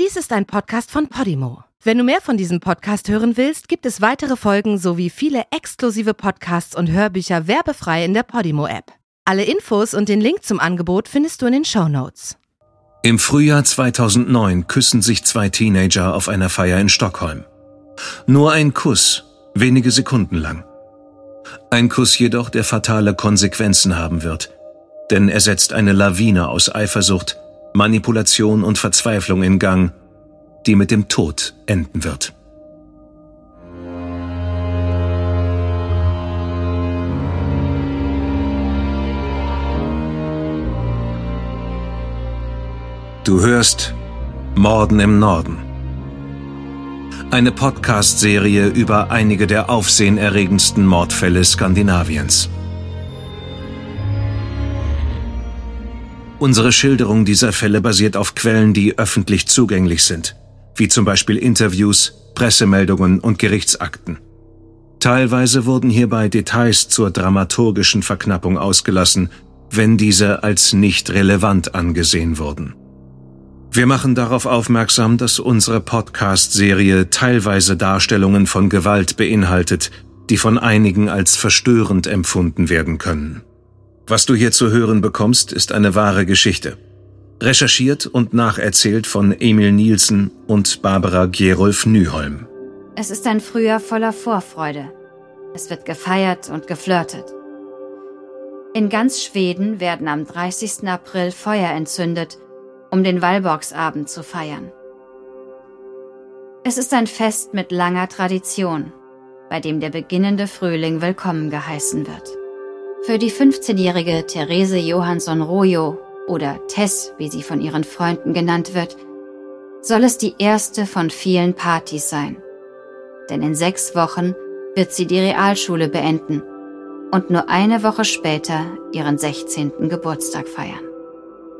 Dies ist ein Podcast von Podimo. Wenn du mehr von diesem Podcast hören willst, gibt es weitere Folgen sowie viele exklusive Podcasts und Hörbücher werbefrei in der Podimo-App. Alle Infos und den Link zum Angebot findest du in den Show Notes. Im Frühjahr 2009 küssen sich zwei Teenager auf einer Feier in Stockholm. Nur ein Kuss, wenige Sekunden lang. Ein Kuss jedoch, der fatale Konsequenzen haben wird, denn er setzt eine Lawine aus Eifersucht, Manipulation und Verzweiflung in Gang, die mit dem Tod enden wird. Du hörst Morden im Norden. Eine Podcast-Serie über einige der aufsehenerregendsten Mordfälle Skandinaviens. Unsere Schilderung dieser Fälle basiert auf Quellen, die öffentlich zugänglich sind, wie zum Beispiel Interviews, Pressemeldungen und Gerichtsakten. Teilweise wurden hierbei Details zur dramaturgischen Verknappung ausgelassen, wenn diese als nicht relevant angesehen wurden. Wir machen darauf aufmerksam, dass unsere Podcast-Serie teilweise Darstellungen von Gewalt beinhaltet, die von einigen als verstörend empfunden werden können. Was du hier zu hören bekommst, ist eine wahre Geschichte. Recherchiert und nacherzählt von Emil Nielsen und Barbara Gerolf Nyholm. Es ist ein Frühjahr voller Vorfreude. Es wird gefeiert und geflirtet. In ganz Schweden werden am 30. April Feuer entzündet, um den Wallboxabend zu feiern. Es ist ein Fest mit langer Tradition, bei dem der beginnende Frühling willkommen geheißen wird. Für die 15-jährige Therese Johansson Rojo oder Tess, wie sie von ihren Freunden genannt wird, soll es die erste von vielen Partys sein. Denn in sechs Wochen wird sie die Realschule beenden und nur eine Woche später ihren 16. Geburtstag feiern.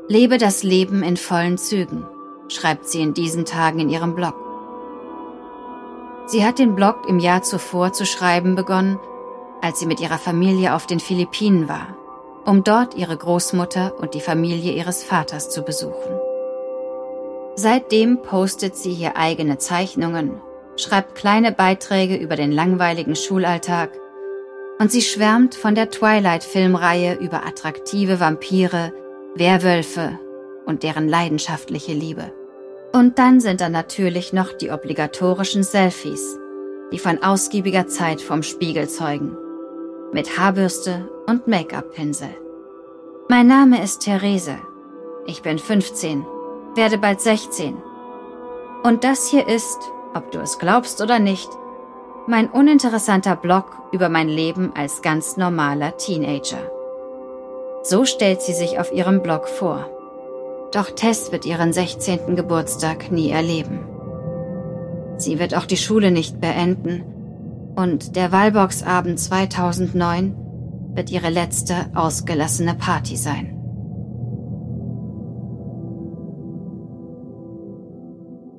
Lebe das Leben in vollen Zügen, schreibt sie in diesen Tagen in ihrem Blog. Sie hat den Blog im Jahr zuvor zu schreiben begonnen, als sie mit ihrer Familie auf den Philippinen war, um dort ihre Großmutter und die Familie ihres Vaters zu besuchen. Seitdem postet sie hier eigene Zeichnungen, schreibt kleine Beiträge über den langweiligen Schulalltag und sie schwärmt von der Twilight-Filmreihe über attraktive Vampire, Werwölfe und deren leidenschaftliche Liebe. Und dann sind da natürlich noch die obligatorischen Selfies, die von ausgiebiger Zeit vom Spiegel zeugen mit Haarbürste und Make-up-Pinsel. Mein Name ist Therese. Ich bin 15, werde bald 16. Und das hier ist, ob du es glaubst oder nicht, mein uninteressanter Blog über mein Leben als ganz normaler Teenager. So stellt sie sich auf ihrem Blog vor. Doch Tess wird ihren 16. Geburtstag nie erleben. Sie wird auch die Schule nicht beenden und der Wallbox-Abend 2009 wird ihre letzte ausgelassene Party sein.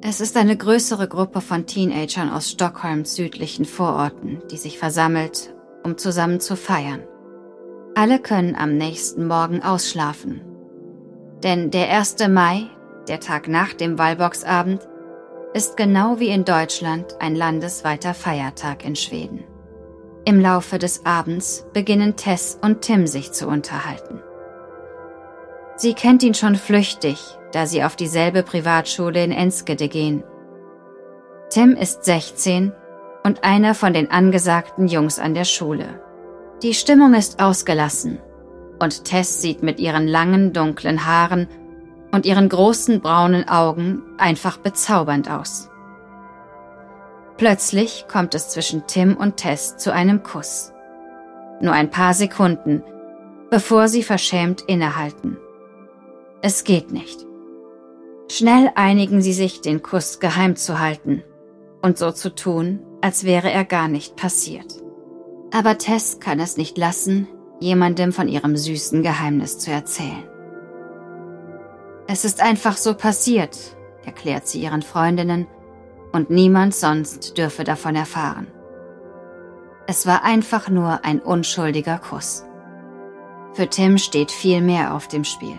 Es ist eine größere Gruppe von Teenagern aus Stockholms südlichen Vororten, die sich versammelt, um zusammen zu feiern. Alle können am nächsten Morgen ausschlafen. Denn der 1. Mai, der Tag nach dem Wallbox-Abend, ist genau wie in Deutschland ein landesweiter Feiertag in Schweden. Im Laufe des Abends beginnen Tess und Tim sich zu unterhalten. Sie kennt ihn schon flüchtig, da sie auf dieselbe Privatschule in Enskede gehen. Tim ist 16 und einer von den angesagten Jungs an der Schule. Die Stimmung ist ausgelassen und Tess sieht mit ihren langen dunklen Haaren und ihren großen braunen Augen einfach bezaubernd aus. Plötzlich kommt es zwischen Tim und Tess zu einem Kuss. Nur ein paar Sekunden, bevor sie verschämt innehalten. Es geht nicht. Schnell einigen sie sich, den Kuss geheim zu halten und so zu tun, als wäre er gar nicht passiert. Aber Tess kann es nicht lassen, jemandem von ihrem süßen Geheimnis zu erzählen. Es ist einfach so passiert, erklärt sie ihren Freundinnen, und niemand sonst dürfe davon erfahren. Es war einfach nur ein unschuldiger Kuss. Für Tim steht viel mehr auf dem Spiel.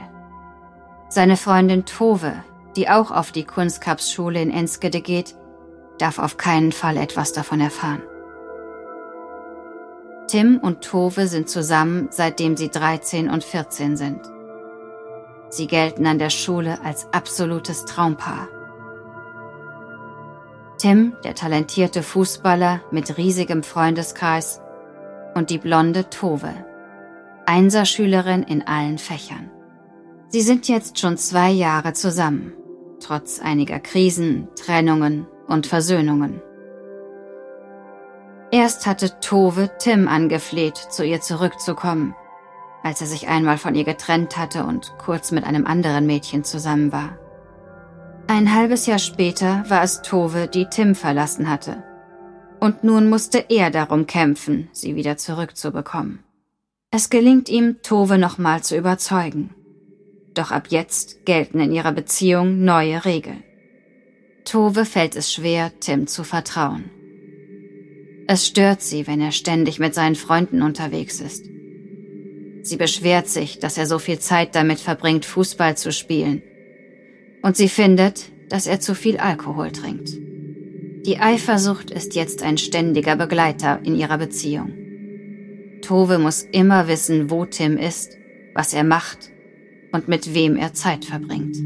Seine Freundin Tove, die auch auf die Kunstkapsschule in Enskede geht, darf auf keinen Fall etwas davon erfahren. Tim und Tove sind zusammen, seitdem sie 13 und 14 sind. Sie gelten an der Schule als absolutes Traumpaar. Tim, der talentierte Fußballer mit riesigem Freundeskreis, und die blonde Tove, Einserschülerin in allen Fächern. Sie sind jetzt schon zwei Jahre zusammen, trotz einiger Krisen, Trennungen und Versöhnungen. Erst hatte Tove Tim angefleht, zu ihr zurückzukommen, als er sich einmal von ihr getrennt hatte und kurz mit einem anderen Mädchen zusammen war. Ein halbes Jahr später war es Tove, die Tim verlassen hatte. Und nun musste er darum kämpfen, sie wieder zurückzubekommen. Es gelingt ihm, Tove nochmal zu überzeugen. Doch ab jetzt gelten in ihrer Beziehung neue Regeln. Tove fällt es schwer, Tim zu vertrauen. Es stört sie, wenn er ständig mit seinen Freunden unterwegs ist. Sie beschwert sich, dass er so viel Zeit damit verbringt, Fußball zu spielen. Und sie findet, dass er zu viel Alkohol trinkt. Die Eifersucht ist jetzt ein ständiger Begleiter in ihrer Beziehung. Tove muss immer wissen, wo Tim ist, was er macht und mit wem er Zeit verbringt.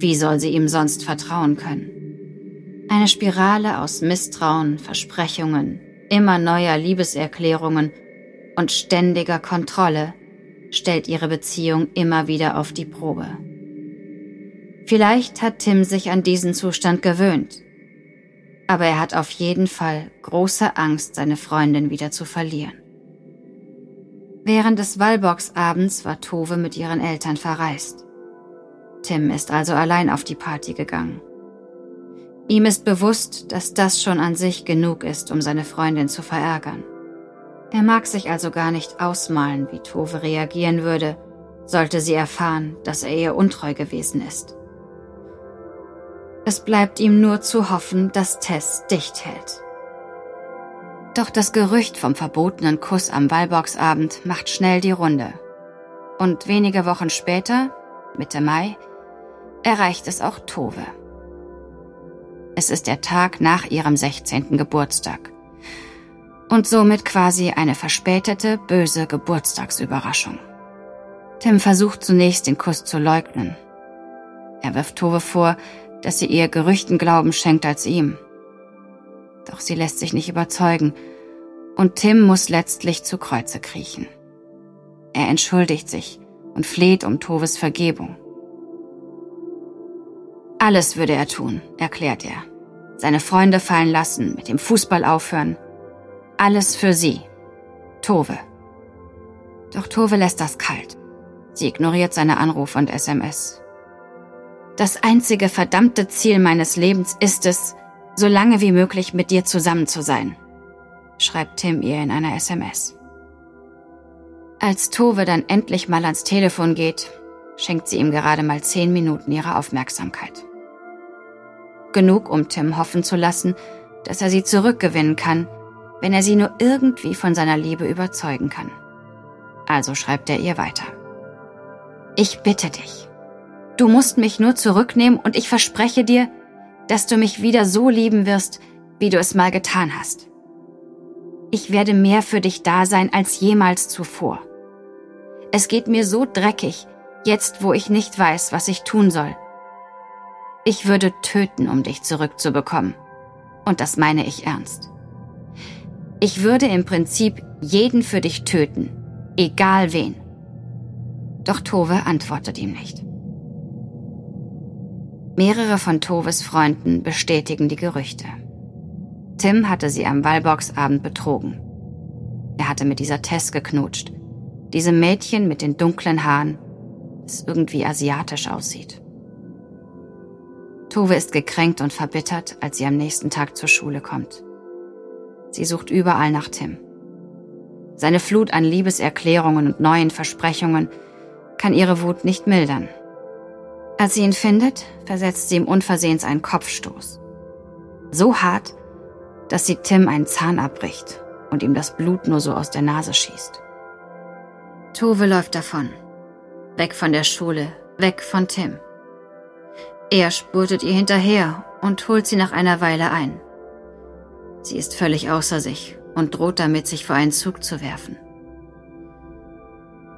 Wie soll sie ihm sonst vertrauen können? Eine Spirale aus Misstrauen, Versprechungen, immer neuer Liebeserklärungen und ständiger Kontrolle stellt ihre Beziehung immer wieder auf die Probe. Vielleicht hat Tim sich an diesen Zustand gewöhnt, aber er hat auf jeden Fall große Angst, seine Freundin wieder zu verlieren. Während des Wallbox-Abends war Tove mit ihren Eltern verreist. Tim ist also allein auf die Party gegangen. Ihm ist bewusst, dass das schon an sich genug ist, um seine Freundin zu verärgern. Er mag sich also gar nicht ausmalen, wie Tove reagieren würde, sollte sie erfahren, dass er ihr untreu gewesen ist. Es bleibt ihm nur zu hoffen, dass Tess dicht hält. Doch das Gerücht vom verbotenen Kuss am Wallboxabend macht schnell die Runde. Und wenige Wochen später, Mitte Mai, erreicht es auch Tove. Es ist der Tag nach ihrem 16. Geburtstag. Und somit quasi eine verspätete, böse Geburtstagsüberraschung. Tim versucht zunächst den Kuss zu leugnen. Er wirft Tove vor, dass sie eher Gerüchten Glauben schenkt als ihm. Doch sie lässt sich nicht überzeugen, und Tim muss letztlich zu Kreuze kriechen. Er entschuldigt sich und fleht um Toves Vergebung. Alles würde er tun, erklärt er. Seine Freunde fallen lassen, mit dem Fußball aufhören. Alles für sie. Tove. Doch Tove lässt das kalt. Sie ignoriert seine Anrufe und SMS. Das einzige verdammte Ziel meines Lebens ist es, so lange wie möglich mit dir zusammen zu sein, schreibt Tim ihr in einer SMS. Als Tove dann endlich mal ans Telefon geht, schenkt sie ihm gerade mal zehn Minuten ihrer Aufmerksamkeit. Genug, um Tim hoffen zu lassen, dass er sie zurückgewinnen kann, wenn er sie nur irgendwie von seiner Liebe überzeugen kann. Also schreibt er ihr weiter. Ich bitte dich, Du musst mich nur zurücknehmen und ich verspreche dir, dass du mich wieder so lieben wirst, wie du es mal getan hast. Ich werde mehr für dich da sein als jemals zuvor. Es geht mir so dreckig, jetzt wo ich nicht weiß, was ich tun soll. Ich würde töten, um dich zurückzubekommen. Und das meine ich ernst. Ich würde im Prinzip jeden für dich töten, egal wen. Doch Tove antwortet ihm nicht. Mehrere von Toves Freunden bestätigen die Gerüchte. Tim hatte sie am Wallboxabend betrogen. Er hatte mit dieser Tess geknutscht. Diesem Mädchen mit den dunklen Haaren, das irgendwie asiatisch aussieht. Tove ist gekränkt und verbittert, als sie am nächsten Tag zur Schule kommt. Sie sucht überall nach Tim. Seine Flut an Liebeserklärungen und neuen Versprechungen kann ihre Wut nicht mildern. Als sie ihn findet, versetzt sie ihm unversehens einen Kopfstoß. So hart, dass sie Tim einen Zahn abbricht und ihm das Blut nur so aus der Nase schießt. Tove läuft davon. Weg von der Schule, weg von Tim. Er spurtet ihr hinterher und holt sie nach einer Weile ein. Sie ist völlig außer sich und droht damit, sich vor einen Zug zu werfen.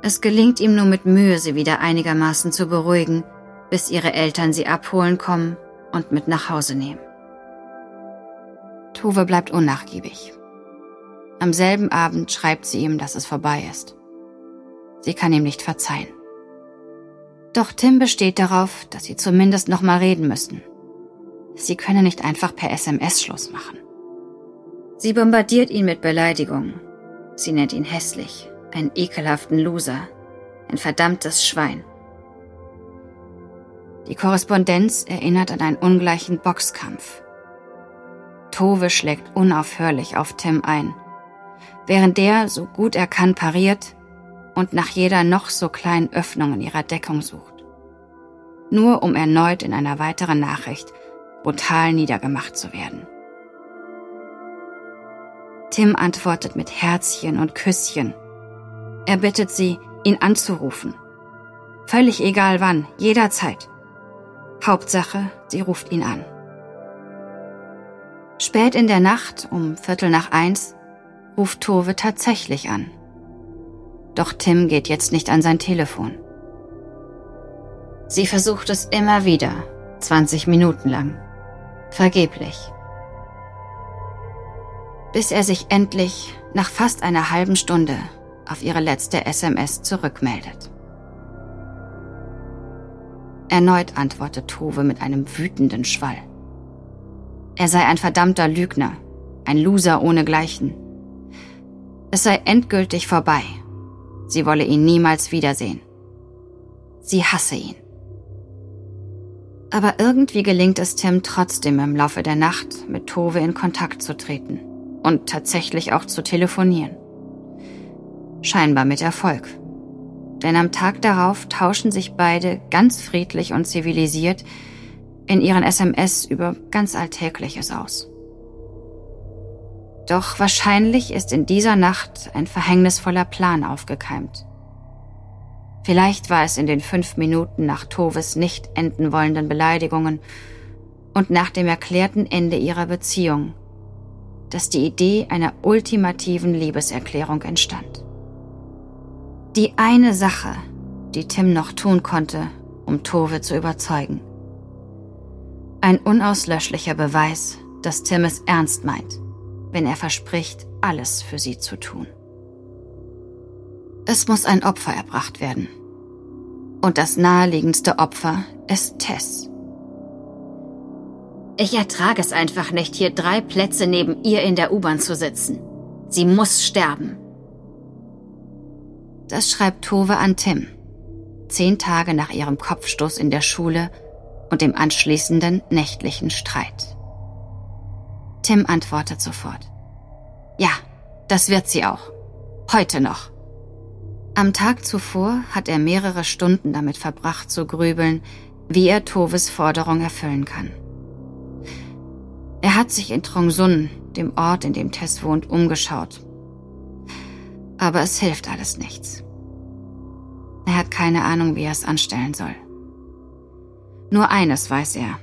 Es gelingt ihm nur mit Mühe, sie wieder einigermaßen zu beruhigen, bis ihre Eltern sie abholen kommen und mit nach Hause nehmen. Tove bleibt unnachgiebig. Am selben Abend schreibt sie ihm, dass es vorbei ist. Sie kann ihm nicht verzeihen. Doch Tim besteht darauf, dass sie zumindest noch mal reden müssen. Sie könne nicht einfach per SMS Schluss machen. Sie bombardiert ihn mit Beleidigungen. Sie nennt ihn hässlich, einen ekelhaften Loser, ein verdammtes Schwein. Die Korrespondenz erinnert an einen ungleichen Boxkampf. Tove schlägt unaufhörlich auf Tim ein, während der, so gut er kann, pariert und nach jeder noch so kleinen Öffnung in ihrer Deckung sucht. Nur um erneut in einer weiteren Nachricht brutal niedergemacht zu werden. Tim antwortet mit Herzchen und Küsschen er bittet sie, ihn anzurufen. Völlig egal wann, jederzeit. Hauptsache, sie ruft ihn an. Spät in der Nacht, um Viertel nach eins, ruft Tove tatsächlich an. Doch Tim geht jetzt nicht an sein Telefon. Sie versucht es immer wieder, 20 Minuten lang. Vergeblich. Bis er sich endlich, nach fast einer halben Stunde, auf ihre letzte SMS zurückmeldet. Erneut antwortet Tove mit einem wütenden Schwall. Er sei ein verdammter Lügner, ein Loser ohnegleichen. Es sei endgültig vorbei. Sie wolle ihn niemals wiedersehen. Sie hasse ihn. Aber irgendwie gelingt es Tim trotzdem im Laufe der Nacht mit Tove in Kontakt zu treten und tatsächlich auch zu telefonieren scheinbar mit Erfolg. Denn am Tag darauf tauschen sich beide ganz friedlich und zivilisiert in ihren SMS über ganz Alltägliches aus. Doch wahrscheinlich ist in dieser Nacht ein verhängnisvoller Plan aufgekeimt. Vielleicht war es in den fünf Minuten nach Toves nicht enden wollenden Beleidigungen und nach dem erklärten Ende ihrer Beziehung, dass die Idee einer ultimativen Liebeserklärung entstand. Die eine Sache, die Tim noch tun konnte, um Tove zu überzeugen. Ein unauslöschlicher Beweis, dass Tim es ernst meint, wenn er verspricht, alles für sie zu tun. Es muss ein Opfer erbracht werden. Und das naheliegendste Opfer ist Tess. Ich ertrage es einfach nicht, hier drei Plätze neben ihr in der U-Bahn zu sitzen. Sie muss sterben. Das schreibt Tove an Tim. Zehn Tage nach ihrem Kopfstoß in der Schule und dem anschließenden nächtlichen Streit. Tim antwortet sofort. Ja, das wird sie auch. Heute noch. Am Tag zuvor hat er mehrere Stunden damit verbracht zu grübeln, wie er Toves Forderung erfüllen kann. Er hat sich in Trongsun, dem Ort, in dem Tess wohnt, umgeschaut aber es hilft alles nichts. Er hat keine Ahnung, wie er es anstellen soll. Nur eines weiß er,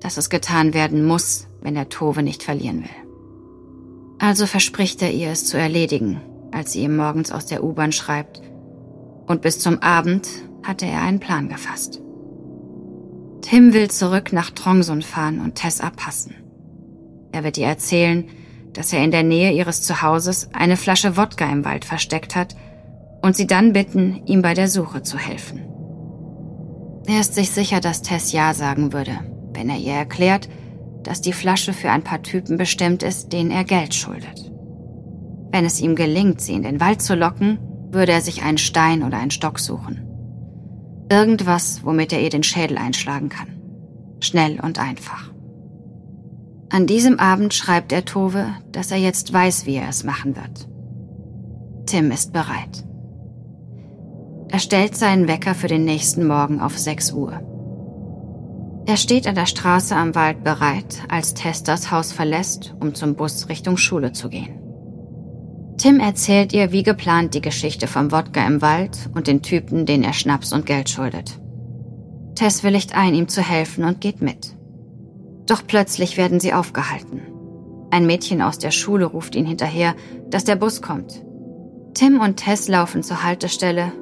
dass es getan werden muss, wenn er Tove nicht verlieren will. Also verspricht er ihr, es zu erledigen, als sie ihm morgens aus der U-Bahn schreibt, und bis zum Abend hatte er einen Plan gefasst. Tim will zurück nach Trongsun fahren und Tess abpassen. Er wird ihr erzählen, dass er in der Nähe ihres Zuhauses eine Flasche Wodka im Wald versteckt hat und sie dann bitten, ihm bei der Suche zu helfen. Er ist sich sicher, dass Tess Ja sagen würde, wenn er ihr erklärt, dass die Flasche für ein paar Typen bestimmt ist, denen er Geld schuldet. Wenn es ihm gelingt, sie in den Wald zu locken, würde er sich einen Stein oder einen Stock suchen. Irgendwas, womit er ihr den Schädel einschlagen kann. Schnell und einfach. An diesem Abend schreibt er Tove, dass er jetzt weiß, wie er es machen wird. Tim ist bereit. Er stellt seinen Wecker für den nächsten Morgen auf 6 Uhr. Er steht an der Straße am Wald bereit, als Tess das Haus verlässt, um zum Bus Richtung Schule zu gehen. Tim erzählt ihr wie geplant die Geschichte vom Wodka im Wald und den Typen, den er Schnaps und Geld schuldet. Tess willigt ein, ihm zu helfen und geht mit. Doch plötzlich werden sie aufgehalten. Ein Mädchen aus der Schule ruft ihn hinterher, dass der Bus kommt. Tim und Tess laufen zur Haltestelle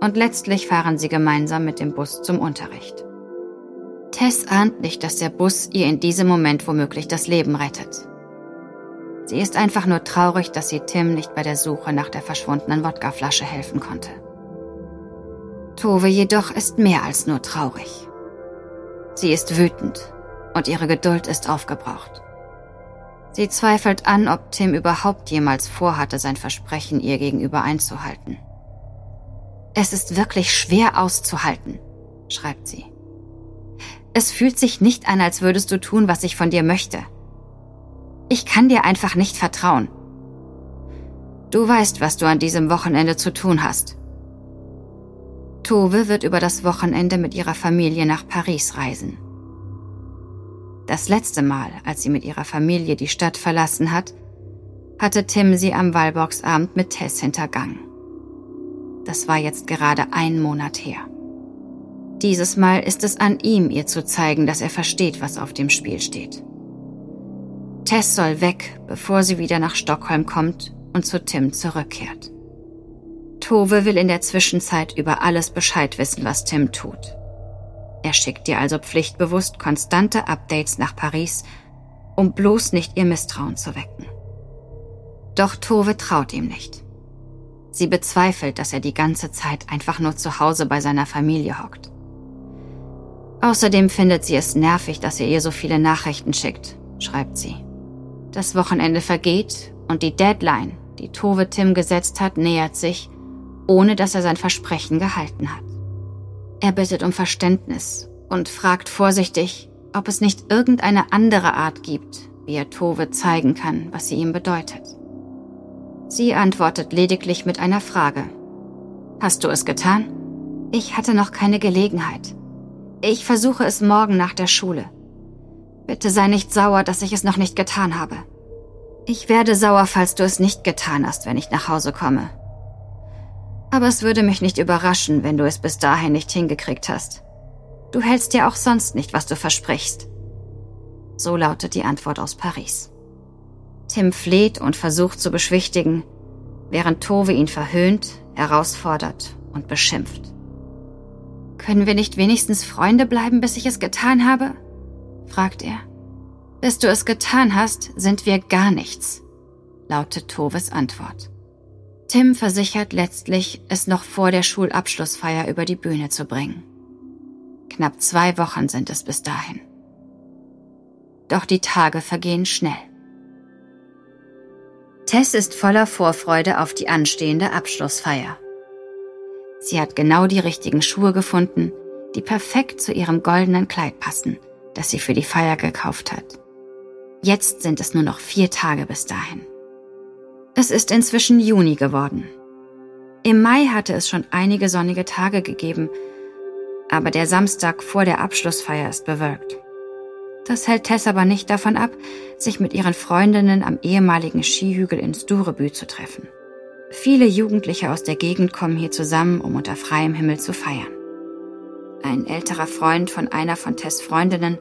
und letztlich fahren sie gemeinsam mit dem Bus zum Unterricht. Tess ahnt nicht, dass der Bus ihr in diesem Moment womöglich das Leben rettet. Sie ist einfach nur traurig, dass sie Tim nicht bei der Suche nach der verschwundenen Wodkaflasche helfen konnte. Tove jedoch ist mehr als nur traurig. Sie ist wütend und ihre Geduld ist aufgebraucht. Sie zweifelt an, ob Tim überhaupt jemals vorhatte, sein Versprechen ihr gegenüber einzuhalten. Es ist wirklich schwer auszuhalten, schreibt sie. Es fühlt sich nicht an, als würdest du tun, was ich von dir möchte. Ich kann dir einfach nicht vertrauen. Du weißt, was du an diesem Wochenende zu tun hast. Tove wird über das Wochenende mit ihrer Familie nach Paris reisen. Das letzte Mal, als sie mit ihrer Familie die Stadt verlassen hat, hatte Tim sie am Wallboxabend mit Tess hintergangen. Das war jetzt gerade ein Monat her. Dieses Mal ist es an ihm, ihr zu zeigen, dass er versteht, was auf dem Spiel steht. Tess soll weg, bevor sie wieder nach Stockholm kommt und zu Tim zurückkehrt. Tove will in der Zwischenzeit über alles Bescheid wissen, was Tim tut. Er schickt ihr also pflichtbewusst konstante Updates nach Paris, um bloß nicht ihr Misstrauen zu wecken. Doch Tove traut ihm nicht. Sie bezweifelt, dass er die ganze Zeit einfach nur zu Hause bei seiner Familie hockt. Außerdem findet sie es nervig, dass er ihr so viele Nachrichten schickt, schreibt sie. Das Wochenende vergeht und die Deadline, die Tove Tim gesetzt hat, nähert sich, ohne dass er sein Versprechen gehalten hat. Er bittet um Verständnis und fragt vorsichtig, ob es nicht irgendeine andere Art gibt, wie er Tove zeigen kann, was sie ihm bedeutet. Sie antwortet lediglich mit einer Frage. Hast du es getan? Ich hatte noch keine Gelegenheit. Ich versuche es morgen nach der Schule. Bitte sei nicht sauer, dass ich es noch nicht getan habe. Ich werde sauer, falls du es nicht getan hast, wenn ich nach Hause komme. Aber es würde mich nicht überraschen, wenn du es bis dahin nicht hingekriegt hast. Du hältst ja auch sonst nicht, was du versprichst. So lautet die Antwort aus Paris. Tim fleht und versucht zu beschwichtigen, während Tove ihn verhöhnt, herausfordert und beschimpft. Können wir nicht wenigstens Freunde bleiben, bis ich es getan habe? fragt er. Bis du es getan hast, sind wir gar nichts, lautet Toves Antwort. Tim versichert letztlich, es noch vor der Schulabschlussfeier über die Bühne zu bringen. Knapp zwei Wochen sind es bis dahin. Doch die Tage vergehen schnell. Tess ist voller Vorfreude auf die anstehende Abschlussfeier. Sie hat genau die richtigen Schuhe gefunden, die perfekt zu ihrem goldenen Kleid passen – das sie für die Feier gekauft hat. Jetzt sind es nur noch vier Tage bis dahin. Es ist inzwischen Juni geworden. Im Mai hatte es schon einige sonnige Tage gegeben, aber der Samstag vor der Abschlussfeier ist bewölkt. Das hält Tess aber nicht davon ab, sich mit ihren Freundinnen am ehemaligen Skihügel in Sturebü zu treffen. Viele Jugendliche aus der Gegend kommen hier zusammen, um unter freiem Himmel zu feiern. Ein älterer Freund von einer von Tess Freundinnen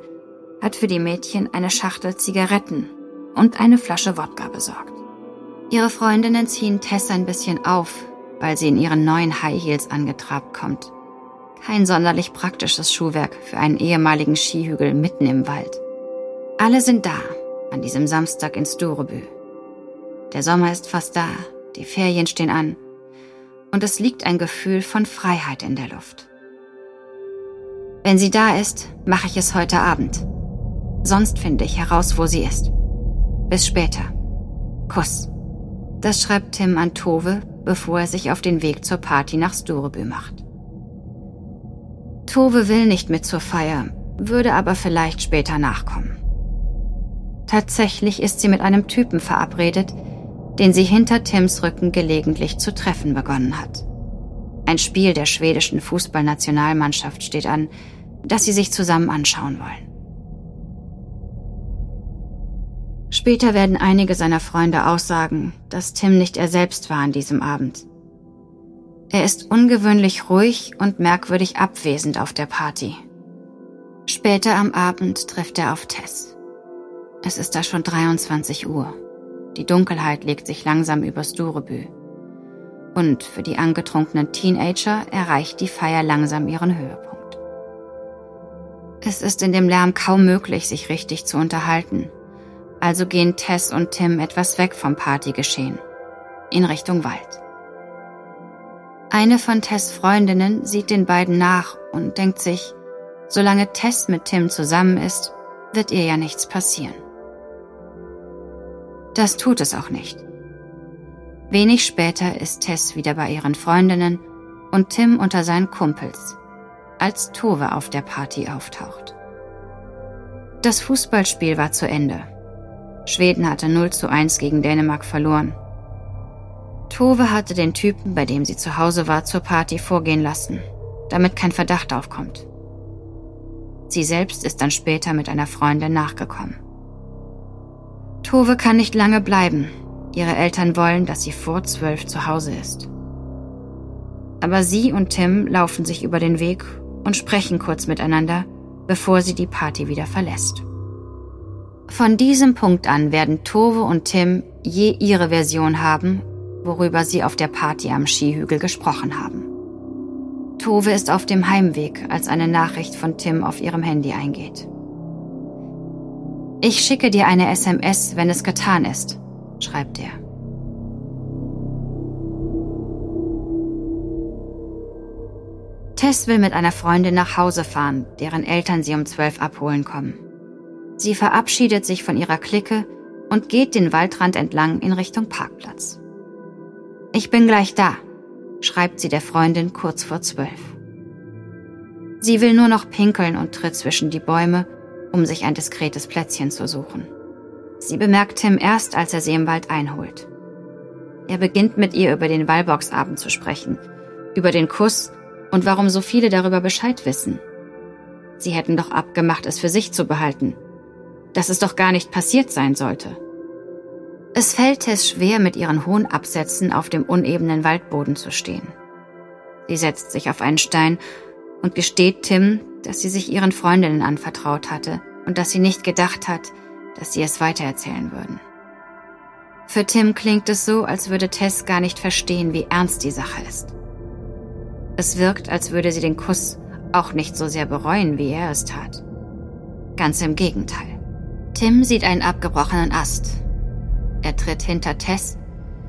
hat für die Mädchen eine Schachtel Zigaretten und eine Flasche Wodka besorgt. Ihre Freundinnen ziehen Tess ein bisschen auf, weil sie in ihren neuen High Heels angetrabt kommt. Kein sonderlich praktisches Schuhwerk für einen ehemaligen Skihügel mitten im Wald. Alle sind da, an diesem Samstag in Storebü. Der Sommer ist fast da, die Ferien stehen an und es liegt ein Gefühl von Freiheit in der Luft. Wenn sie da ist, mache ich es heute Abend. Sonst finde ich heraus, wo sie ist. Bis später. Kuss. Das schreibt Tim an Tove, bevor er sich auf den Weg zur Party nach Storebü macht. Tove will nicht mit zur Feier, würde aber vielleicht später nachkommen. Tatsächlich ist sie mit einem Typen verabredet, den sie hinter Tims Rücken gelegentlich zu treffen begonnen hat. Ein Spiel der schwedischen Fußballnationalmannschaft steht an, das sie sich zusammen anschauen wollen. Später werden einige seiner Freunde aussagen, dass Tim nicht er selbst war an diesem Abend. Er ist ungewöhnlich ruhig und merkwürdig abwesend auf der Party, Später am Abend trifft er auf Tess. Es ist da schon 23 Uhr. Die Dunkelheit legt sich langsam übers Durebü. Und für die angetrunkenen Teenager erreicht die Feier langsam ihren Höhepunkt. Es ist in dem Lärm kaum möglich, sich richtig zu unterhalten. Also gehen Tess und Tim etwas weg vom Partygeschehen, in Richtung Wald. Eine von Tess Freundinnen sieht den beiden nach und denkt sich, Solange Tess mit Tim zusammen ist, wird ihr ja nichts passieren. Das tut es auch nicht. Wenig später ist Tess wieder bei ihren Freundinnen und Tim unter seinen Kumpels, als Tove auf der Party auftaucht. Das Fußballspiel war zu Ende. Schweden hatte 0 zu 1 gegen Dänemark verloren. Tove hatte den Typen, bei dem sie zu Hause war, zur Party vorgehen lassen, damit kein Verdacht aufkommt. Sie selbst ist dann später mit einer Freundin nachgekommen. Tove kann nicht lange bleiben. Ihre Eltern wollen, dass sie vor zwölf zu Hause ist. Aber sie und Tim laufen sich über den Weg und sprechen kurz miteinander, bevor sie die Party wieder verlässt. Von diesem Punkt an werden Tove und Tim je ihre Version haben, worüber sie auf der Party am Skihügel gesprochen haben. Tove ist auf dem Heimweg, als eine Nachricht von Tim auf ihrem Handy eingeht. Ich schicke dir eine SMS, wenn es getan ist, schreibt er. Tess will mit einer Freundin nach Hause fahren, deren Eltern sie um zwölf abholen kommen. Sie verabschiedet sich von ihrer Clique und geht den Waldrand entlang in Richtung Parkplatz. Ich bin gleich da, schreibt sie der Freundin kurz vor zwölf. Sie will nur noch pinkeln und tritt zwischen die Bäume, um sich ein diskretes Plätzchen zu suchen. Sie bemerkt Tim erst, als er sie im Wald einholt. Er beginnt mit ihr über den Wallboxabend zu sprechen, über den Kuss und warum so viele darüber Bescheid wissen. Sie hätten doch abgemacht, es für sich zu behalten. Dass es doch gar nicht passiert sein sollte. Es fällt Tess schwer, mit ihren hohen Absätzen auf dem unebenen Waldboden zu stehen. Sie setzt sich auf einen Stein und gesteht Tim, dass sie sich ihren Freundinnen anvertraut hatte und dass sie nicht gedacht hat, dass sie es weitererzählen würden. Für Tim klingt es so, als würde Tess gar nicht verstehen, wie ernst die Sache ist. Es wirkt, als würde sie den Kuss auch nicht so sehr bereuen, wie er es tat. Ganz im Gegenteil. Tim sieht einen abgebrochenen Ast er tritt hinter Tess,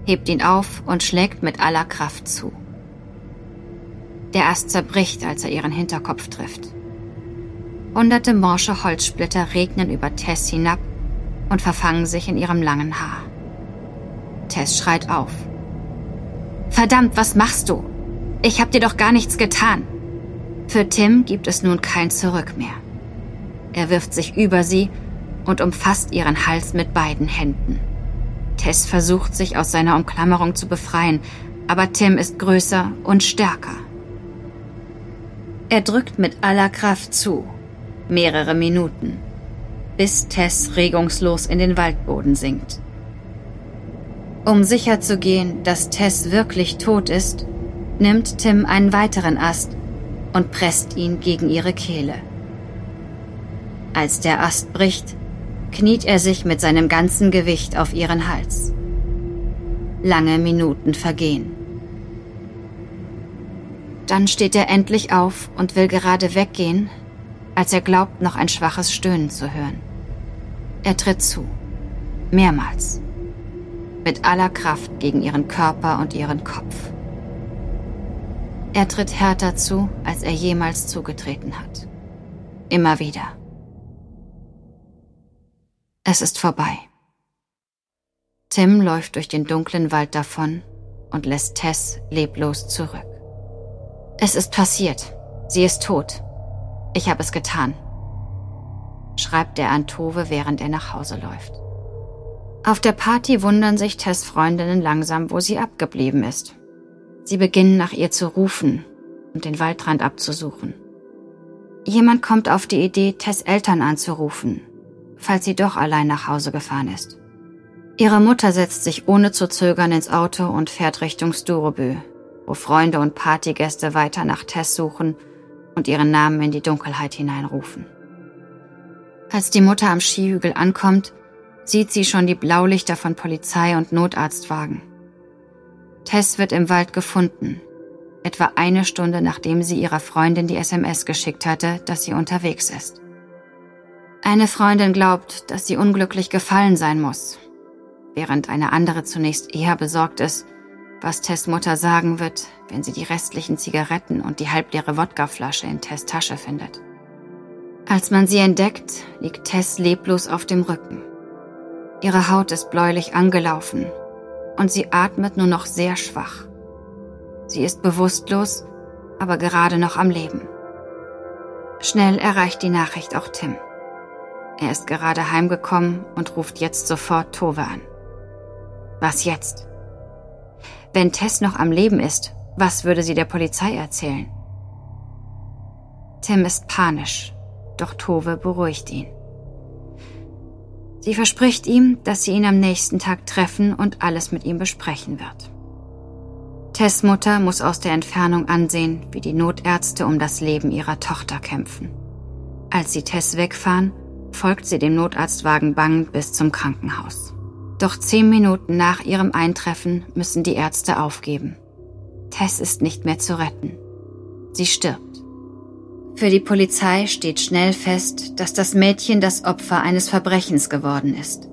hebt ihn auf und schlägt mit aller Kraft zu. Der Ast zerbricht, als er ihren Hinterkopf trifft. Hunderte morsche Holzsplitter regnen über Tess hinab und verfangen sich in ihrem langen Haar. Tess schreit auf. Verdammt, was machst du? Ich hab dir doch gar nichts getan. Für Tim gibt es nun kein Zurück mehr. Er wirft sich über sie und umfasst ihren Hals mit beiden Händen. Tess versucht, sich aus seiner Umklammerung zu befreien, aber Tim ist größer und stärker. Er drückt mit aller Kraft zu, mehrere Minuten, bis Tess regungslos in den Waldboden sinkt. Um sicherzugehen, dass Tess wirklich tot ist, nimmt Tim einen weiteren Ast und presst ihn gegen ihre Kehle. Als der Ast bricht, kniet er sich mit seinem ganzen Gewicht auf ihren Hals. Lange Minuten vergehen. Dann steht er endlich auf und will gerade weggehen, als er glaubt, noch ein schwaches Stöhnen zu hören. Er tritt zu. Mehrmals. Mit aller Kraft gegen ihren Körper und ihren Kopf. Er tritt härter zu, als er jemals zugetreten hat. Immer wieder. Es ist vorbei. Tim läuft durch den dunklen Wald davon und lässt Tess leblos zurück. Es ist passiert. Sie ist tot. Ich habe es getan, schreibt er an Tove, während er nach Hause läuft. Auf der Party wundern sich Tess Freundinnen langsam, wo sie abgeblieben ist. Sie beginnen nach ihr zu rufen und den Waldrand abzusuchen. Jemand kommt auf die Idee, Tess Eltern anzurufen falls sie doch allein nach Hause gefahren ist. Ihre Mutter setzt sich ohne zu zögern ins Auto und fährt Richtung Stureby, wo Freunde und Partygäste weiter nach Tess suchen und ihren Namen in die Dunkelheit hineinrufen. Als die Mutter am Skihügel ankommt, sieht sie schon die Blaulichter von Polizei und Notarztwagen. Tess wird im Wald gefunden, etwa eine Stunde nachdem sie ihrer Freundin die SMS geschickt hatte, dass sie unterwegs ist. Eine Freundin glaubt, dass sie unglücklich gefallen sein muss, während eine andere zunächst eher besorgt ist, was Tess Mutter sagen wird, wenn sie die restlichen Zigaretten und die halbleere Wodkaflasche in Tess Tasche findet. Als man sie entdeckt, liegt Tess leblos auf dem Rücken. Ihre Haut ist bläulich angelaufen und sie atmet nur noch sehr schwach. Sie ist bewusstlos, aber gerade noch am Leben. Schnell erreicht die Nachricht auch Tim. Er ist gerade heimgekommen und ruft jetzt sofort Tove an. Was jetzt? Wenn Tess noch am Leben ist, was würde sie der Polizei erzählen? Tim ist panisch, doch Tove beruhigt ihn. Sie verspricht ihm, dass sie ihn am nächsten Tag treffen und alles mit ihm besprechen wird. Tess Mutter muss aus der Entfernung ansehen, wie die Notärzte um das Leben ihrer Tochter kämpfen. Als sie Tess wegfahren, folgt sie dem Notarztwagen bangend bis zum Krankenhaus. Doch zehn Minuten nach ihrem Eintreffen müssen die Ärzte aufgeben. Tess ist nicht mehr zu retten. Sie stirbt. Für die Polizei steht schnell fest, dass das Mädchen das Opfer eines Verbrechens geworden ist.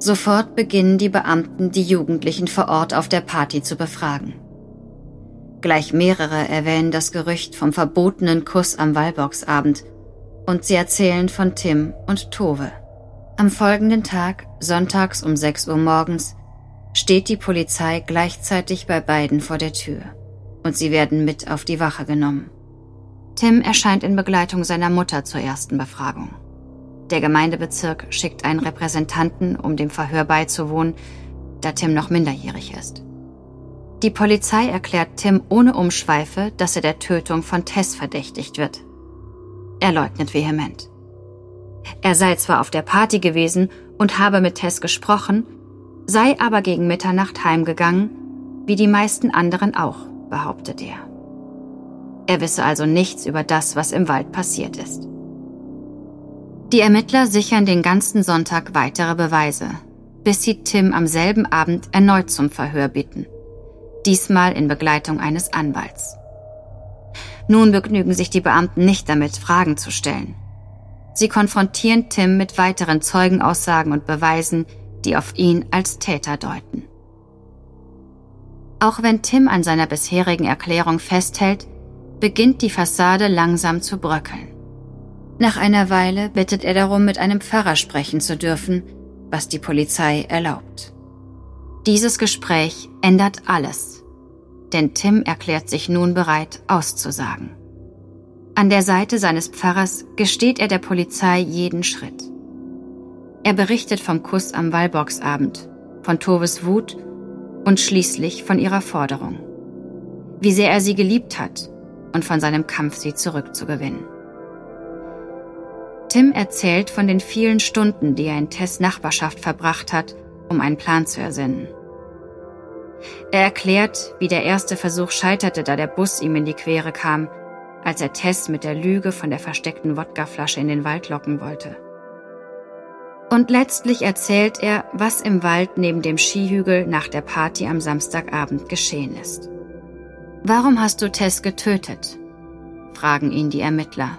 Sofort beginnen die Beamten, die Jugendlichen vor Ort auf der Party zu befragen. Gleich mehrere erwähnen das Gerücht vom verbotenen Kuss am Wallboxabend und sie erzählen von Tim und Tove. Am folgenden Tag, sonntags um 6 Uhr morgens, steht die Polizei gleichzeitig bei beiden vor der Tür und sie werden mit auf die Wache genommen. Tim erscheint in Begleitung seiner Mutter zur ersten Befragung. Der Gemeindebezirk schickt einen Repräsentanten, um dem Verhör beizuwohnen, da Tim noch minderjährig ist. Die Polizei erklärt Tim ohne Umschweife, dass er der Tötung von Tess verdächtigt wird. Er leugnet vehement. Er sei zwar auf der Party gewesen und habe mit Tess gesprochen, sei aber gegen Mitternacht heimgegangen, wie die meisten anderen auch, behauptet er. Er wisse also nichts über das, was im Wald passiert ist. Die Ermittler sichern den ganzen Sonntag weitere Beweise, bis sie Tim am selben Abend erneut zum Verhör bitten. Diesmal in Begleitung eines Anwalts. Nun begnügen sich die Beamten nicht damit, Fragen zu stellen. Sie konfrontieren Tim mit weiteren Zeugenaussagen und Beweisen, die auf ihn als Täter deuten. Auch wenn Tim an seiner bisherigen Erklärung festhält, beginnt die Fassade langsam zu bröckeln. Nach einer Weile bittet er darum, mit einem Pfarrer sprechen zu dürfen, was die Polizei erlaubt. Dieses Gespräch ändert alles, denn Tim erklärt sich nun bereit, auszusagen. An der Seite seines Pfarrers gesteht er der Polizei jeden Schritt. Er berichtet vom Kuss am Wallboxabend, von Toves Wut und schließlich von ihrer Forderung. Wie sehr er sie geliebt hat und von seinem Kampf, sie zurückzugewinnen. Tim erzählt von den vielen Stunden, die er in Tess Nachbarschaft verbracht hat, um einen Plan zu ersinnen. Er erklärt, wie der erste Versuch scheiterte, da der Bus ihm in die Quere kam, als er Tess mit der Lüge von der versteckten Wodkaflasche in den Wald locken wollte. Und letztlich erzählt er, was im Wald neben dem Skihügel nach der Party am Samstagabend geschehen ist. Warum hast du Tess getötet? fragen ihn die Ermittler.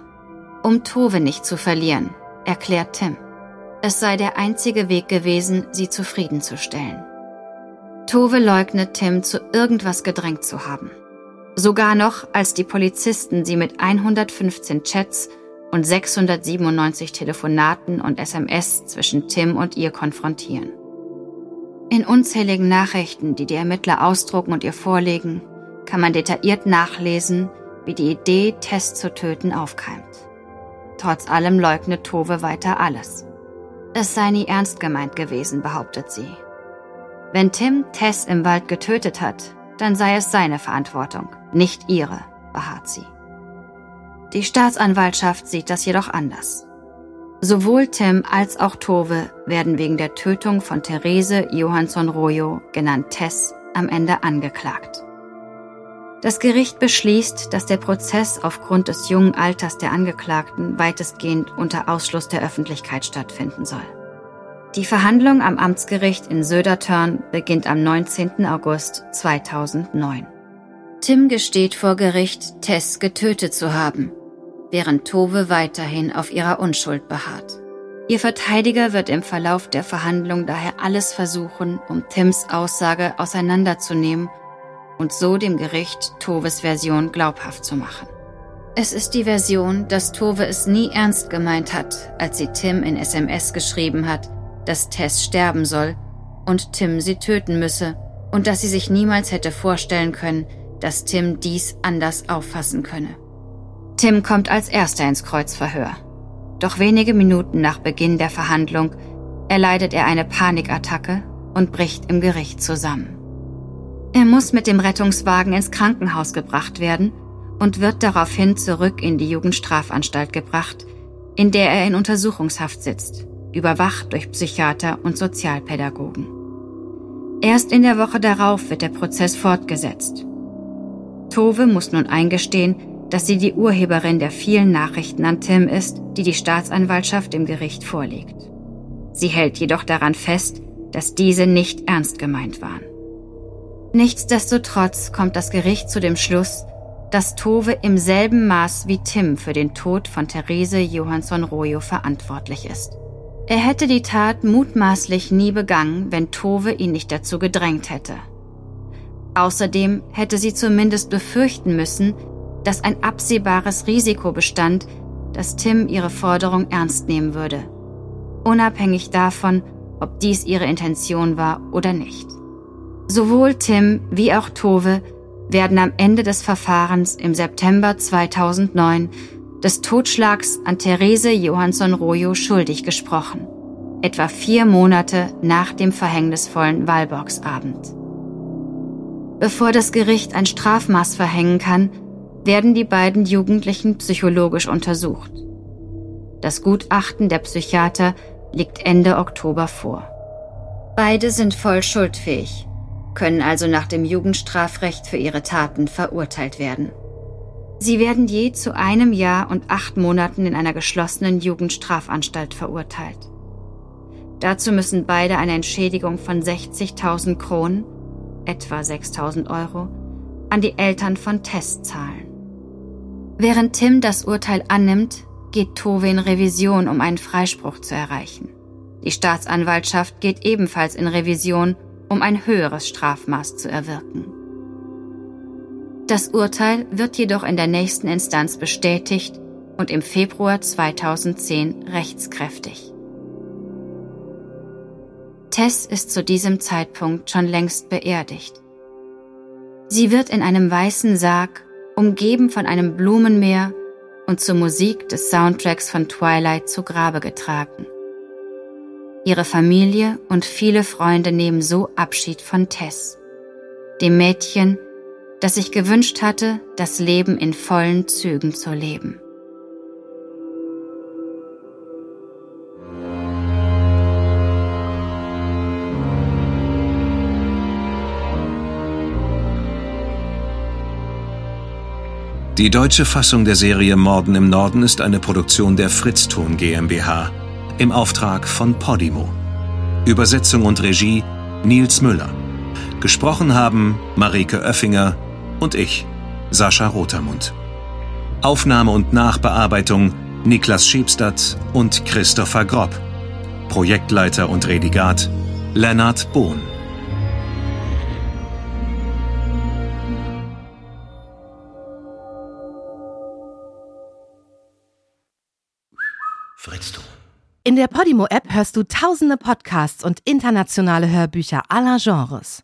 Um Tove nicht zu verlieren, erklärt Tim. Es sei der einzige Weg gewesen, sie zufriedenzustellen. Tove leugnet Tim, zu irgendwas gedrängt zu haben. Sogar noch, als die Polizisten sie mit 115 Chats und 697 Telefonaten und SMS zwischen Tim und ihr konfrontieren. In unzähligen Nachrichten, die die Ermittler ausdrucken und ihr vorlegen, kann man detailliert nachlesen, wie die Idee, Tess zu töten, aufkeimt. Trotz allem leugnet Tove weiter alles. Es sei nie ernst gemeint gewesen, behauptet sie. Wenn Tim Tess im Wald getötet hat, dann sei es seine Verantwortung, nicht ihre, beharrt sie. Die Staatsanwaltschaft sieht das jedoch anders. Sowohl Tim als auch Tove werden wegen der Tötung von Therese Johansson Rojo, genannt Tess, am Ende angeklagt. Das Gericht beschließt, dass der Prozess aufgrund des jungen Alters der Angeklagten weitestgehend unter Ausschluss der Öffentlichkeit stattfinden soll. Die Verhandlung am Amtsgericht in Södertörn beginnt am 19. August 2009. Tim gesteht vor Gericht, Tess getötet zu haben, während Tove weiterhin auf ihrer Unschuld beharrt. Ihr Verteidiger wird im Verlauf der Verhandlung daher alles versuchen, um Tims Aussage auseinanderzunehmen und so dem Gericht Toves Version glaubhaft zu machen. Es ist die Version, dass Tove es nie ernst gemeint hat, als sie Tim in SMS geschrieben hat, dass Tess sterben soll und Tim sie töten müsse und dass sie sich niemals hätte vorstellen können, dass Tim dies anders auffassen könne. Tim kommt als erster ins Kreuzverhör. Doch wenige Minuten nach Beginn der Verhandlung erleidet er eine Panikattacke und bricht im Gericht zusammen. Er muss mit dem Rettungswagen ins Krankenhaus gebracht werden und wird daraufhin zurück in die Jugendstrafanstalt gebracht, in der er in Untersuchungshaft sitzt, überwacht durch Psychiater und Sozialpädagogen. Erst in der Woche darauf wird der Prozess fortgesetzt. Tove muss nun eingestehen, dass sie die Urheberin der vielen Nachrichten an Tim ist, die die Staatsanwaltschaft im Gericht vorlegt. Sie hält jedoch daran fest, dass diese nicht ernst gemeint waren. Nichtsdestotrotz kommt das Gericht zu dem Schluss, dass Tove im selben Maß wie Tim für den Tod von Therese Johansson Rojo verantwortlich ist. Er hätte die Tat mutmaßlich nie begangen, wenn Tove ihn nicht dazu gedrängt hätte. Außerdem hätte sie zumindest befürchten müssen, dass ein absehbares Risiko bestand, dass Tim ihre Forderung ernst nehmen würde, unabhängig davon, ob dies ihre Intention war oder nicht. Sowohl Tim wie auch Tove werden am Ende des Verfahrens im September 2009 des Totschlags an Therese Johansson Rojo schuldig gesprochen, etwa vier Monate nach dem verhängnisvollen Walborgsabend. Bevor das Gericht ein Strafmaß verhängen kann, werden die beiden Jugendlichen psychologisch untersucht. Das Gutachten der Psychiater liegt Ende Oktober vor. Beide sind voll schuldfähig, können also nach dem Jugendstrafrecht für ihre Taten verurteilt werden. Sie werden je zu einem Jahr und acht Monaten in einer geschlossenen Jugendstrafanstalt verurteilt. Dazu müssen beide eine Entschädigung von 60.000 Kronen, etwa 6.000 Euro, an die Eltern von Tess zahlen. Während Tim das Urteil annimmt, geht Tove in Revision, um einen Freispruch zu erreichen. Die Staatsanwaltschaft geht ebenfalls in Revision, um ein höheres Strafmaß zu erwirken. Das Urteil wird jedoch in der nächsten Instanz bestätigt und im Februar 2010 rechtskräftig. Tess ist zu diesem Zeitpunkt schon längst beerdigt. Sie wird in einem weißen Sarg umgeben von einem Blumenmeer und zur Musik des Soundtracks von Twilight zu Grabe getragen. Ihre Familie und viele Freunde nehmen so Abschied von Tess, dem Mädchen, das sich gewünscht hatte, das Leben in vollen Zügen zu leben. Die deutsche Fassung der Serie Morden im Norden ist eine Produktion der Fritzton GmbH im Auftrag von Podimo. Übersetzung und Regie Nils Müller. Gesprochen haben Marike Oeffinger und ich, Sascha Rotermund. Aufnahme und Nachbearbeitung Niklas Schiebstadt und Christopher Grob. Projektleiter und Redigat Lennart Bohn. In der Podimo-App hörst du tausende Podcasts und internationale Hörbücher aller Genres.